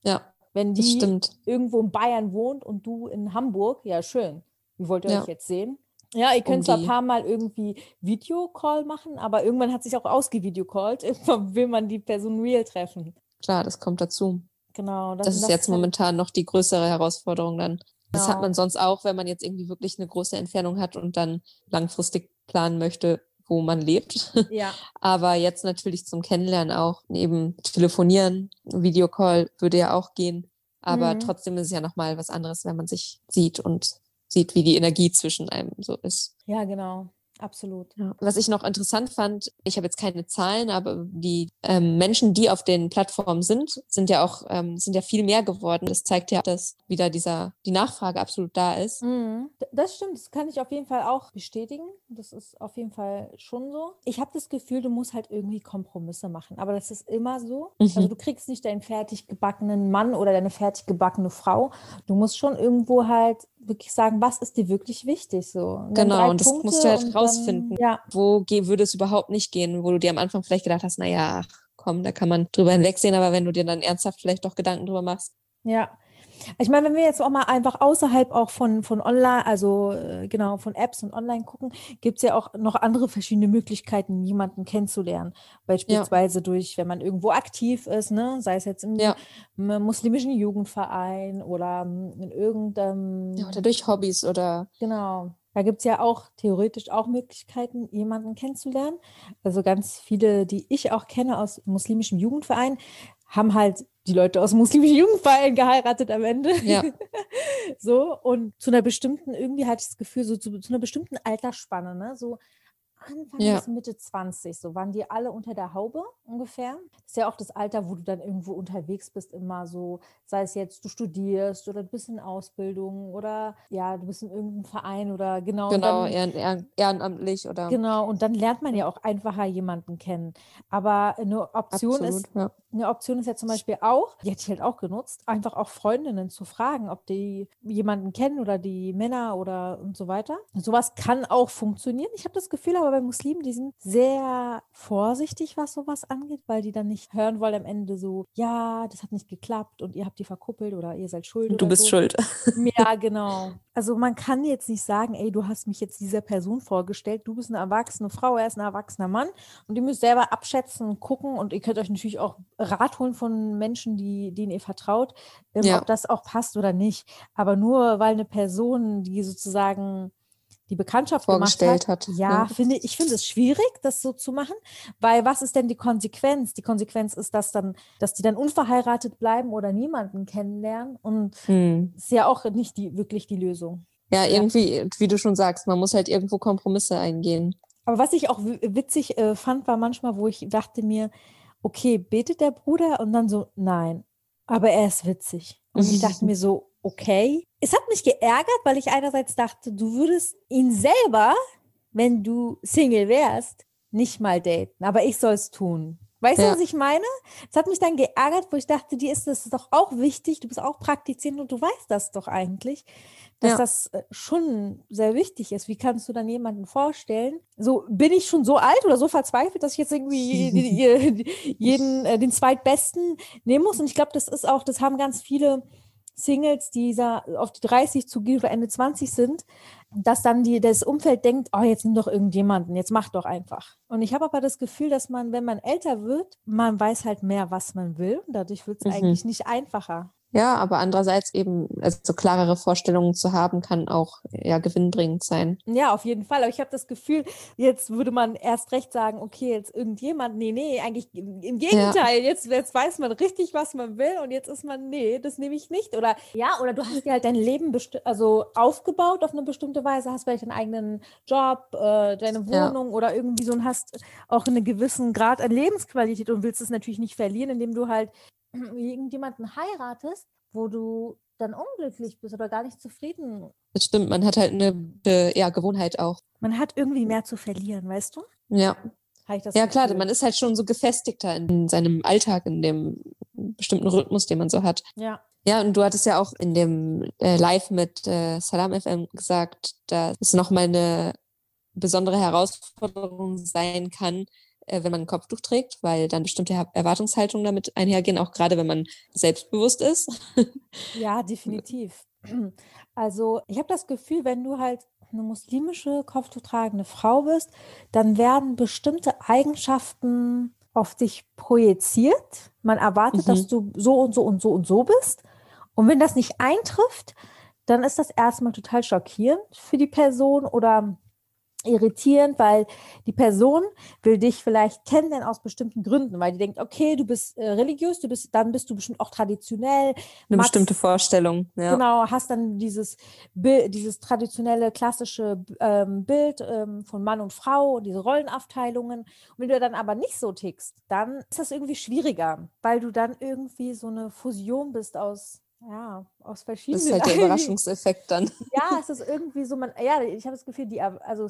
Ja. Wenn die irgendwo in Bayern wohnt und du in Hamburg, ja, schön. Wie wollt ihr ja. euch jetzt sehen? Ja, ihr könnt um zwar ein paar Mal irgendwie Videocall machen, aber irgendwann hat sich auch ausgevideocallt. [LAUGHS] Irgendwann will man die Person real treffen. Klar, das kommt dazu. Genau. Das, das ist das jetzt momentan noch die größere Herausforderung dann. Das genau. hat man sonst auch, wenn man jetzt irgendwie wirklich eine große Entfernung hat und dann langfristig planen möchte, wo man lebt. Ja. [LAUGHS] Aber jetzt natürlich zum Kennenlernen auch eben telefonieren, Videocall würde ja auch gehen. Aber mhm. trotzdem ist es ja nochmal was anderes, wenn man sich sieht und sieht, wie die Energie zwischen einem so ist. Ja, genau. Absolut. Ja. Was ich noch interessant fand, ich habe jetzt keine Zahlen, aber die ähm, Menschen, die auf den Plattformen sind, sind ja auch ähm, sind ja viel mehr geworden. Das zeigt ja, dass wieder dieser die Nachfrage absolut da ist. Mhm. Das stimmt, das kann ich auf jeden Fall auch bestätigen. Das ist auf jeden Fall schon so. Ich habe das Gefühl, du musst halt irgendwie Kompromisse machen, aber das ist immer so. Mhm. Also du kriegst nicht deinen fertig gebackenen Mann oder deine fertig gebackene Frau. Du musst schon irgendwo halt wirklich sagen, was ist dir wirklich wichtig so. Und genau, und das Punkte musst du halt rausfinden. Dann, ja. Wo würde es überhaupt nicht gehen, wo du dir am Anfang vielleicht gedacht hast, naja, komm, da kann man drüber hinwegsehen, aber wenn du dir dann ernsthaft vielleicht doch Gedanken drüber machst. Ja, ich meine, wenn wir jetzt auch mal einfach außerhalb auch von, von Online, also äh, genau, von Apps und Online gucken, gibt es ja auch noch andere verschiedene Möglichkeiten, jemanden kennenzulernen. Beispielsweise ja. durch, wenn man irgendwo aktiv ist, ne? sei es jetzt im, ja. im muslimischen Jugendverein oder in irgendeinem. Ja, oder durch Hobbys oder. Genau. Da gibt es ja auch theoretisch auch Möglichkeiten, jemanden kennenzulernen. Also ganz viele, die ich auch kenne aus muslimischem Jugendverein, haben halt die Leute aus muslimischen Jugendverein geheiratet am Ende. Ja. [LAUGHS] so, und zu einer bestimmten, irgendwie hatte ich das Gefühl, so zu, zu einer bestimmten Altersspanne, ne? So Anfang ja. bis Mitte 20, so waren die alle unter der Haube ungefähr. Das ist ja auch das Alter, wo du dann irgendwo unterwegs bist, immer so, sei es jetzt, du studierst oder du bist in Ausbildung oder ja, du bist in irgendeinem Verein oder genau. Genau, dann, ehren, ehrenamtlich oder. Genau, und dann lernt man ja auch einfacher jemanden kennen. Aber eine Option Absolut, ist, ja. eine Option ist ja zum Beispiel auch, die hätte ich halt auch genutzt, einfach auch Freundinnen zu fragen, ob die jemanden kennen oder die Männer oder und so weiter. Sowas kann auch funktionieren. Ich habe das Gefühl, aber bei Muslimen, die sind sehr vorsichtig, was sowas angeht, weil die dann nicht hören wollen am Ende so, ja, das hat nicht geklappt und ihr habt die verkuppelt oder ihr seid schuld. Du bist so. schuld. Ja, [LAUGHS] genau. Also man kann jetzt nicht sagen, ey, du hast mich jetzt dieser Person vorgestellt, du bist eine erwachsene Frau, er ist ein erwachsener Mann und ihr müsst selber abschätzen und gucken und ihr könnt euch natürlich auch Rat holen von Menschen, die, denen ihr vertraut, ähm, ja. ob das auch passt oder nicht. Aber nur weil eine Person, die sozusagen die Bekanntschaft vorgestellt hat. hat. Ja, ja, finde ich finde es schwierig, das so zu machen, weil was ist denn die Konsequenz? Die Konsequenz ist, dass dann, dass die dann unverheiratet bleiben oder niemanden kennenlernen und hm. ist ja auch nicht die wirklich die Lösung. Ja, irgendwie, wie du schon sagst, man muss halt irgendwo Kompromisse eingehen. Aber was ich auch witzig äh, fand, war manchmal, wo ich dachte mir, okay, betet der Bruder und dann so, nein, aber er ist witzig. Und ich dachte [LAUGHS] mir so, okay. Es hat mich geärgert, weil ich einerseits dachte, du würdest ihn selber, wenn du Single wärst, nicht mal daten, aber ich soll es tun. Weißt ja. du, was ich meine? Es hat mich dann geärgert, wo ich dachte, dir ist das doch auch wichtig, du bist auch praktizierend und du weißt das doch eigentlich, dass ja. das äh, schon sehr wichtig ist. Wie kannst du dann jemanden vorstellen? So bin ich schon so alt oder so verzweifelt, dass ich jetzt irgendwie jeden, äh, den zweitbesten nehmen muss. Und ich glaube, das ist auch, das haben ganz viele Singles, die auf die 30 zu gehen oder Ende 20 sind, dass dann die, das Umfeld denkt, oh, jetzt nimm doch irgendjemanden, jetzt mach doch einfach. Und ich habe aber das Gefühl, dass man, wenn man älter wird, man weiß halt mehr, was man will. Und dadurch wird es mhm. eigentlich nicht einfacher. Ja, aber andererseits eben, also so klarere Vorstellungen zu haben, kann auch ja gewinnbringend sein. Ja, auf jeden Fall. Aber ich habe das Gefühl, jetzt würde man erst recht sagen, okay, jetzt irgendjemand, nee, nee, eigentlich im Gegenteil, ja. jetzt, jetzt weiß man richtig, was man will und jetzt ist man, nee, das nehme ich nicht. Oder ja, oder du hast dir halt dein Leben also aufgebaut auf eine bestimmte Weise, hast vielleicht einen eigenen Job, äh, deine Wohnung ja. oder irgendwie so und hast auch einen gewissen Grad an Lebensqualität und willst es natürlich nicht verlieren, indem du halt [CLEARS THROAT] irgendjemanden heiratest, wo du dann unglücklich bist oder gar nicht zufrieden. Das stimmt, man hat halt eine äh, ja, Gewohnheit auch. Man hat irgendwie mehr zu verlieren, weißt du? Ja. ja, klar, man ist halt schon so gefestigter in seinem Alltag, in dem bestimmten Rhythmus, den man so hat. Ja. Ja, und du hattest ja auch in dem äh, Live mit äh, Salam FM gesagt, dass es nochmal eine besondere Herausforderung sein kann, äh, wenn man ein Kopftuch trägt, weil dann bestimmte Erwartungshaltungen damit einhergehen, auch gerade wenn man selbstbewusst ist. ja, [LAUGHS] definitiv. Also ich habe das Gefühl, wenn du halt eine muslimische Kopftuch tragende Frau bist, dann werden bestimmte Eigenschaften auf dich projiziert. Man erwartet, mhm. dass du so und so und so und so bist. Und wenn das nicht eintrifft, dann ist das erstmal total schockierend für die Person oder irritierend, weil die Person will dich vielleicht kennenlernen aus bestimmten Gründen, weil die denkt, okay, du bist äh, religiös, du bist, dann bist du bestimmt auch traditionell. Eine magst, bestimmte Vorstellung, ja. Genau, hast dann dieses Bild, dieses traditionelle, klassische ähm, Bild ähm, von Mann und Frau und diese Rollenaufteilungen. Und wenn du dann aber nicht so tickst, dann ist das irgendwie schwieriger, weil du dann irgendwie so eine Fusion bist aus ja, aus verschiedenen. Das ist halt der [LAUGHS] Überraschungseffekt dann. Ja, es ist irgendwie so, man, ja, ich habe das Gefühl, die, also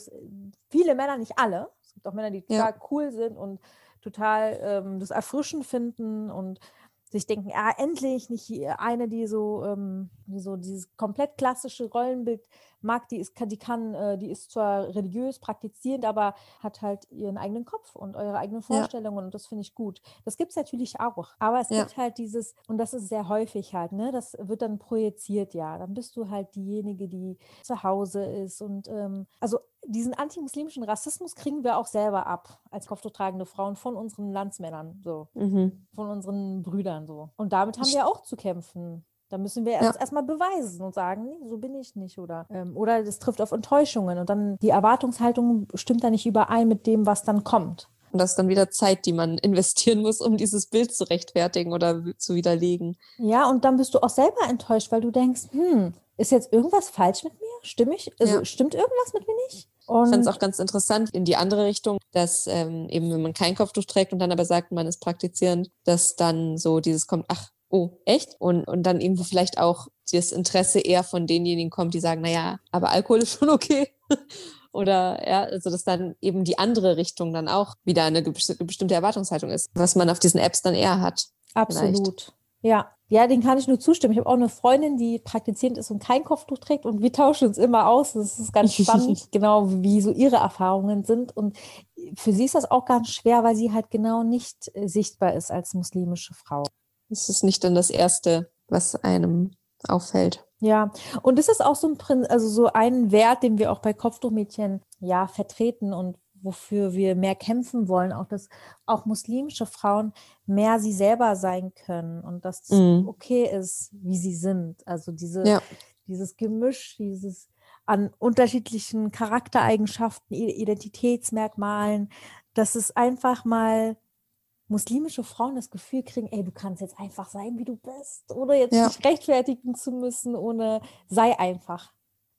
viele Männer, nicht alle. Es gibt auch Männer, die total ja. cool sind und total ähm, das erfrischend finden und sich denken, ja, endlich nicht eine, die so, ähm, die so dieses komplett klassische Rollenbild mag, die ist, die kann, äh, die ist zwar religiös praktizierend, aber hat halt ihren eigenen Kopf und eure eigenen Vorstellungen ja. und das finde ich gut. Das gibt es natürlich auch, aber es ja. gibt halt dieses, und das ist sehr häufig halt, ne, das wird dann projiziert, ja, dann bist du halt diejenige, die zu Hause ist und ähm, also diesen antimuslimischen Rassismus kriegen wir auch selber ab als kopftuchtragende Frauen von unseren Landsmännern, so, mhm. von unseren Brüdern so. Und damit haben wir auch zu kämpfen. Da müssen wir erst ja. erstmal beweisen und sagen, nee, so bin ich nicht. Oder, ähm, oder das trifft auf Enttäuschungen und dann die Erwartungshaltung stimmt da nicht überein mit dem, was dann kommt. Und das ist dann wieder Zeit, die man [LAUGHS] investieren muss, um dieses Bild zu rechtfertigen oder zu widerlegen. Ja, und dann bist du auch selber enttäuscht, weil du denkst, hm, ist jetzt irgendwas falsch mit mir? Stimme ich? Also, ja. Stimmt irgendwas mit mir nicht? Und ich fand es auch ganz interessant in die andere Richtung, dass ähm, eben, wenn man kein Kopftuch trägt und dann aber sagt, man ist praktizierend, dass dann so dieses kommt, ach, oh, echt? Und, und dann eben vielleicht auch das Interesse eher von denjenigen kommt, die sagen, naja, aber Alkohol ist schon okay. [LAUGHS] Oder ja, also dass dann eben die andere Richtung dann auch wieder eine bestimmte Erwartungshaltung ist, was man auf diesen Apps dann eher hat. Absolut. Vielleicht. Ja, ja, den kann ich nur zustimmen. Ich habe auch eine Freundin, die praktizierend ist und kein Kopftuch trägt und wir tauschen uns immer aus. Das ist ganz [LAUGHS] spannend, genau wie so ihre Erfahrungen sind. Und für sie ist das auch ganz schwer, weil sie halt genau nicht äh, sichtbar ist als muslimische Frau. Das ist nicht dann das Erste, was einem auffällt. Ja, und das ist auch so ein, also so ein Wert, den wir auch bei Kopftuchmädchen ja vertreten und wofür wir mehr kämpfen wollen, auch dass auch muslimische Frauen mehr sie selber sein können und dass es mhm. okay ist, wie sie sind. Also diese, ja. dieses Gemisch, dieses an unterschiedlichen Charaktereigenschaften, Identitätsmerkmalen, dass es einfach mal muslimische Frauen das Gefühl kriegen, ey, du kannst jetzt einfach sein, wie du bist, oder jetzt ja. nicht rechtfertigen zu müssen, ohne sei einfach.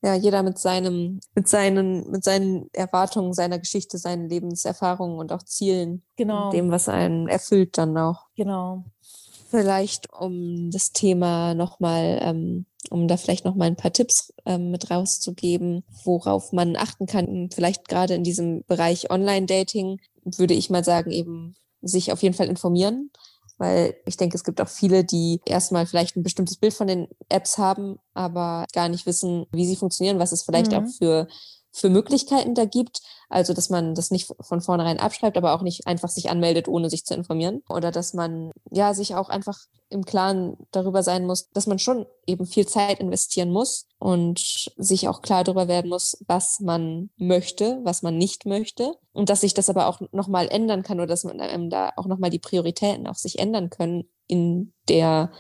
Ja, jeder mit seinem, mit seinen, mit seinen Erwartungen, seiner Geschichte, seinen Lebenserfahrungen und auch Zielen. Genau. Dem, was einen erfüllt dann auch. Genau. Vielleicht um das Thema nochmal, ähm, um da vielleicht nochmal ein paar Tipps ähm, mit rauszugeben, worauf man achten kann. Vielleicht gerade in diesem Bereich Online-Dating würde ich mal sagen, eben sich auf jeden Fall informieren, weil ich denke, es gibt auch viele, die erstmal vielleicht ein bestimmtes Bild von den Apps haben, aber gar nicht wissen, wie sie funktionieren, was es vielleicht mhm. auch für für Möglichkeiten da gibt. Also, dass man das nicht von vornherein abschreibt, aber auch nicht einfach sich anmeldet, ohne sich zu informieren. Oder dass man ja sich auch einfach im Klaren darüber sein muss, dass man schon eben viel Zeit investieren muss und sich auch klar darüber werden muss, was man möchte, was man nicht möchte. Und dass sich das aber auch nochmal ändern kann oder dass man ähm, da auch nochmal die Prioritäten auch sich ändern können in der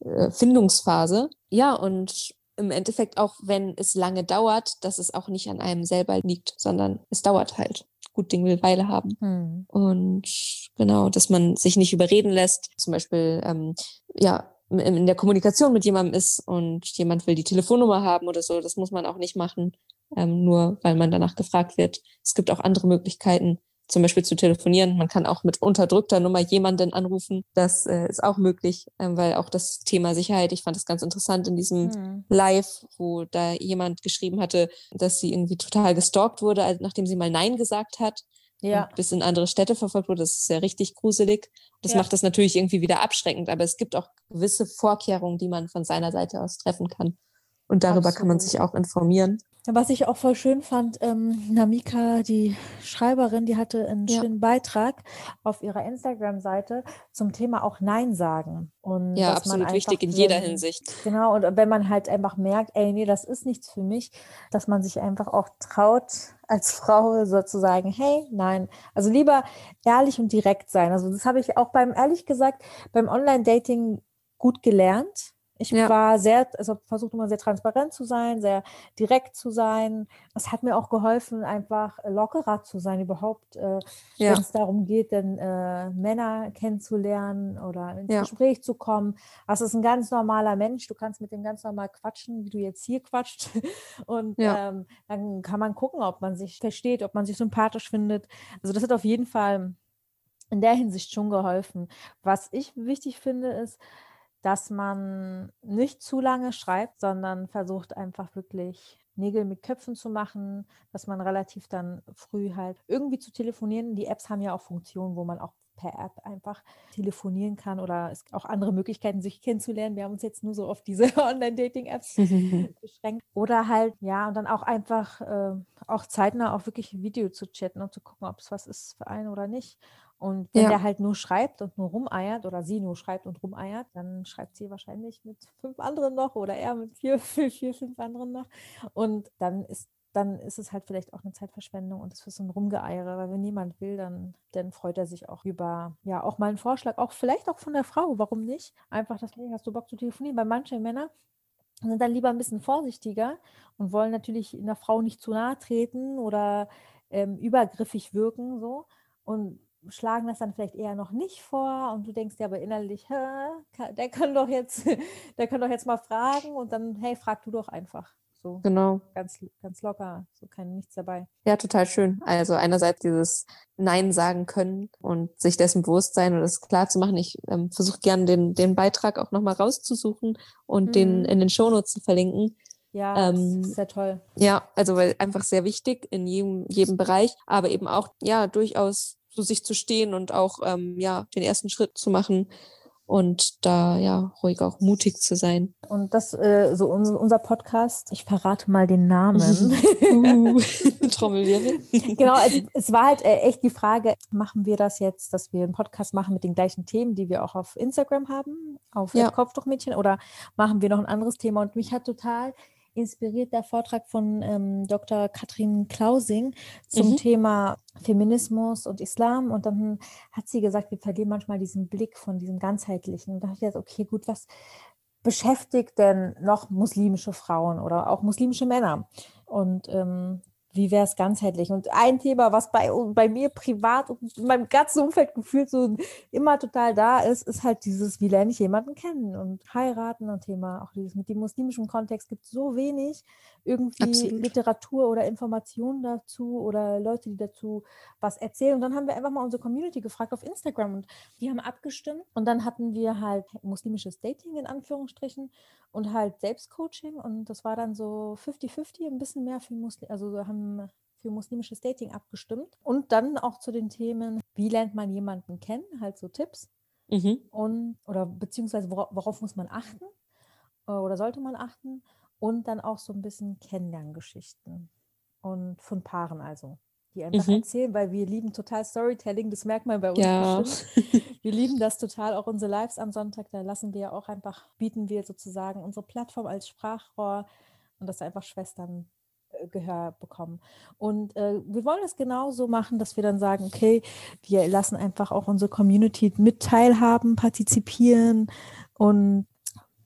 äh, Findungsphase. Ja, und im Endeffekt auch, wenn es lange dauert, dass es auch nicht an einem selber liegt, sondern es dauert halt. Gut Ding will Weile haben. Hm. Und genau, dass man sich nicht überreden lässt, zum Beispiel, ähm, ja, in der Kommunikation mit jemandem ist und jemand will die Telefonnummer haben oder so, das muss man auch nicht machen, ähm, nur weil man danach gefragt wird. Es gibt auch andere Möglichkeiten, zum Beispiel zu telefonieren. Man kann auch mit unterdrückter Nummer jemanden anrufen. Das äh, ist auch möglich, ähm, weil auch das Thema Sicherheit, ich fand das ganz interessant in diesem mhm. Live, wo da jemand geschrieben hatte, dass sie irgendwie total gestalkt wurde, also nachdem sie mal Nein gesagt hat. Ja. bis in andere Städte verfolgt wurde. Das ist ja richtig gruselig. Das ja. macht das natürlich irgendwie wieder abschreckend, aber es gibt auch gewisse Vorkehrungen, die man von seiner Seite aus treffen kann. Und darüber Absolut. kann man sich auch informieren. Was ich auch voll schön fand, ähm, Namika, die Schreiberin, die hatte einen ja. schönen Beitrag auf ihrer Instagram-Seite zum Thema auch Nein sagen. Und ja, absolut wichtig in jeder Hinsicht. Genau, und wenn man halt einfach merkt, ey, nee, das ist nichts für mich, dass man sich einfach auch traut, als Frau sozusagen, hey, nein. Also lieber ehrlich und direkt sein. Also das habe ich auch beim, ehrlich gesagt, beim Online-Dating gut gelernt ich ja. war sehr, also versucht immer sehr transparent zu sein, sehr direkt zu sein. Es hat mir auch geholfen, einfach lockerer zu sein, überhaupt, äh, ja. wenn es darum geht, denn äh, Männer kennenzulernen oder ins ja. Gespräch zu kommen. Das ist ein ganz normaler Mensch. Du kannst mit dem ganz normal quatschen, wie du jetzt hier quatscht. [LAUGHS] Und ähm, dann kann man gucken, ob man sich versteht, ob man sich sympathisch findet. Also das hat auf jeden Fall in der Hinsicht schon geholfen. Was ich wichtig finde, ist, dass man nicht zu lange schreibt, sondern versucht einfach wirklich Nägel mit Köpfen zu machen, dass man relativ dann früh halt irgendwie zu telefonieren. Die Apps haben ja auch Funktionen, wo man auch per App einfach telefonieren kann oder es gibt auch andere Möglichkeiten, sich kennenzulernen. Wir haben uns jetzt nur so auf diese [LAUGHS] Online-Dating-Apps [LAUGHS] beschränkt. Oder halt, ja, und dann auch einfach äh, auch zeitnah auch wirklich Video zu chatten und zu gucken, ob es was ist für einen oder nicht. Und wenn ja. der halt nur schreibt und nur rumeiert oder sie nur schreibt und rumeiert, dann schreibt sie wahrscheinlich mit fünf anderen noch oder er mit vier, [LAUGHS] vier, vier fünf anderen noch. Und dann ist dann ist es halt vielleicht auch eine Zeitverschwendung und es ist so ein Rumgeeiere, weil wenn niemand will, dann, dann freut er sich auch über, ja, auch mal einen Vorschlag, auch vielleicht auch von der Frau, warum nicht? Einfach das, hey, hast du Bock zu telefonieren? Weil manche Männer sind dann lieber ein bisschen vorsichtiger und wollen natürlich einer Frau nicht zu nahe treten oder ähm, übergriffig wirken, so. Und schlagen das dann vielleicht eher noch nicht vor und du denkst dir aber innerlich, der kann doch jetzt, [LAUGHS] der kann doch jetzt mal fragen und dann, hey, frag du doch einfach. So Genau. ganz, ganz locker, so kein nichts dabei. Ja, total schön. Also einerseits dieses Nein sagen können und sich dessen bewusst sein und es klar zu machen. Ich ähm, versuche gerne den, den Beitrag auch nochmal rauszusuchen und den Mhm. in den Shownotes zu verlinken. Ja, Ähm, das sehr toll. Ja, also weil einfach sehr wichtig in jedem, jedem Bereich, aber eben auch, ja, durchaus zu sich zu stehen und auch, ähm, ja, den ersten Schritt zu machen und da, ja, ruhig auch mutig zu sein. Und das, äh, so unser, unser Podcast, ich verrate mal den Namen. [LAUGHS] Uh, [LAUGHS] Trommelwirbel. genau, also es war halt äh, echt die Frage, machen wir das jetzt, dass wir einen Podcast machen mit den gleichen Themen, die wir auch auf Instagram haben, auf ja. Kopftuchmädchen, oder machen wir noch ein anderes Thema? Und mich hat total inspiriert der Vortrag von ähm, Dr. Katrin Klausing zum Mhm. Thema Feminismus und Islam. Und dann hat sie gesagt, wir verlieren manchmal diesen Blick von diesem ganzheitlichen. Und da dachte ich jetzt, okay, gut, was beschäftigt denn noch muslimische Frauen oder auch muslimische Männer? Und ähm, wie wäre es ganzheitlich? Und ein Thema, was bei, bei mir privat und in meinem ganzen Umfeld gefühlt so immer total da ist, ist halt dieses, wie lerne ich jemanden kennen und heiraten und Thema, auch dieses mit dem muslimischen Kontext gibt es so wenig irgendwie Absolut. Literatur oder Informationen dazu oder Leute, die dazu was erzählen. Und dann haben wir einfach mal unsere Community gefragt auf Instagram und die haben abgestimmt. Und dann hatten wir halt muslimisches Dating in Anführungsstrichen und halt Selbstcoaching. Und das war dann so 50-50, ein bisschen mehr für Muslim, also wir haben für muslimisches Dating abgestimmt. Und dann auch zu den Themen, wie lernt man jemanden kennen, halt so Tipps. Mhm. Und, oder beziehungsweise wora- worauf muss man achten äh, oder sollte man achten. Und dann auch so ein bisschen Kennenlerngeschichten. Und von Paaren also. Die einfach Mhm. erzählen, weil wir lieben total Storytelling, das merkt man bei uns Ja. bestimmt. [LAUGHS] Wir lieben das total, auch unsere Lives am Sonntag, da lassen wir ja auch einfach, bieten wir sozusagen unsere Plattform als Sprachrohr und dass einfach Schwestern Gehör bekommen. Und äh, wir wollen es genauso machen, dass wir dann sagen, okay, wir lassen einfach auch unsere Community mit teilhaben, partizipieren und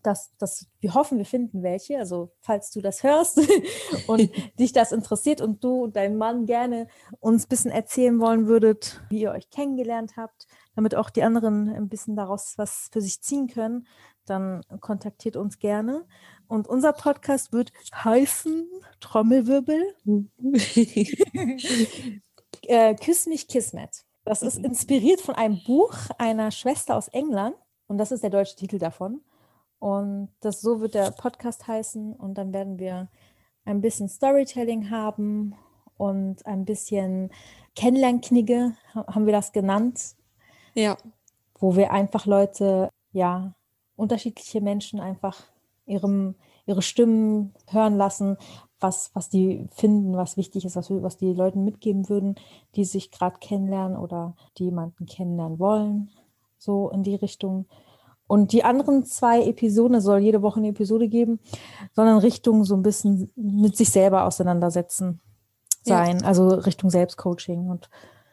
das, das, wir hoffen, wir finden welche. Also falls du das hörst [LAUGHS] und [LAUGHS] dich das interessiert und du und dein Mann gerne uns ein bisschen erzählen wollen würdet, wie ihr euch kennengelernt habt, damit auch die anderen ein bisschen daraus was für sich ziehen können, dann kontaktiert uns gerne. Und unser Podcast wird heißen Trommelwirbel. [LAUGHS] Äh, Küss mich Kismet. Das ist inspiriert von einem Buch einer Schwester aus England. Und das ist der deutsche Titel davon. Und das so wird der Podcast heißen. Und dann werden wir ein bisschen Storytelling haben und ein bisschen Kennenlernknigge, ha- haben wir das genannt, ja, wo wir einfach Leute, ja, unterschiedliche Menschen einfach ihrem, ihre Stimmen hören lassen, was, was die finden, was wichtig ist, was, was die Leuten mitgeben würden, die sich gerade kennenlernen oder die jemanden kennenlernen wollen, so in die Richtung. Und die anderen zwei Episoden, es soll jede Woche eine Episode geben, sondern Richtung so ein bisschen mit sich selber auseinandersetzen Ja. sein, also Richtung Selbstcoaching und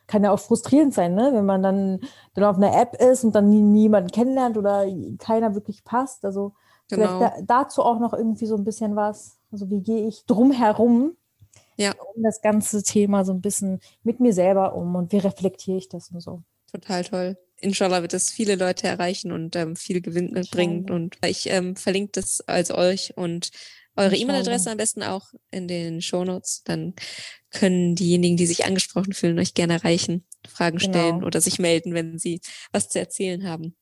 kann ja auch frustrierend sein, ne? wenn man dann, dann auf einer App ist und dann nie, niemanden kennenlernt oder keiner wirklich passt. Also Genau. vielleicht da, dazu auch noch irgendwie so ein bisschen was. Also wie gehe ich drumherum Ja. um das ganze Thema so ein bisschen mit mir selber um und wie reflektiere ich das und so. Total toll. Inshallah wird es viele Leute erreichen und ähm, viel Gewinn bringen. Und ich ähm, verlinke das also euch und eure. E-Mail-Adresse am besten auch in den Shownotes. Dann können diejenigen, die sich angesprochen fühlen, euch gerne erreichen, Fragen stellen Genau. oder sich melden, wenn sie was zu erzählen haben.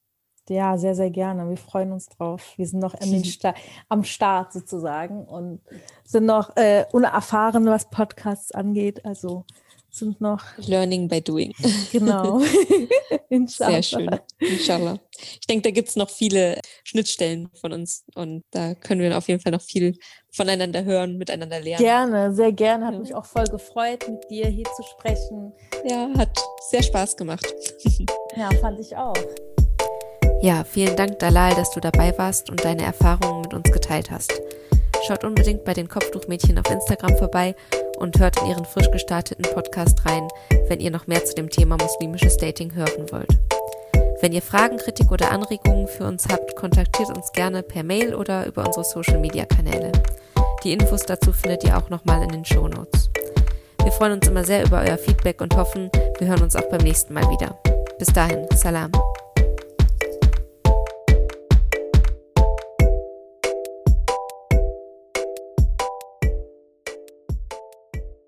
Ja, sehr, sehr gerne. Wir freuen uns drauf. Wir sind noch [LAUGHS] Sta am Start sozusagen und sind noch äh, unerfahren, was Podcasts angeht. Also sind noch, Learning by doing. [LAUGHS] genau. [LAUGHS] Inshallah. Sehr schön. Inshallah. Ich denke, da gibt es noch viele Schnittstellen von uns und da können wir auf jeden Fall noch viel voneinander hören, miteinander lernen. Gerne, sehr gerne. Hat Ja. mich auch voll gefreut, mit dir hier zu sprechen. Ja, hat sehr Spaß gemacht. Ja, fand ich auch. Ja, vielen Dank, Dalal, dass du dabei warst und deine Erfahrungen mit uns geteilt hast. Schaut unbedingt bei den Kopftuchmädchen auf Instagram vorbei und hört in ihren frisch gestarteten Podcast rein, wenn ihr noch mehr zu dem Thema muslimisches Dating hören wollt. Wenn ihr Fragen, Kritik oder Anregungen für uns habt, kontaktiert uns gerne per Mail oder über unsere Social Media Kanäle. Die Infos dazu findet ihr auch nochmal in den Show Notes. Wir freuen uns immer sehr über euer Feedback und hoffen, wir hören uns auch beim nächsten Mal wieder. Bis dahin, Salam.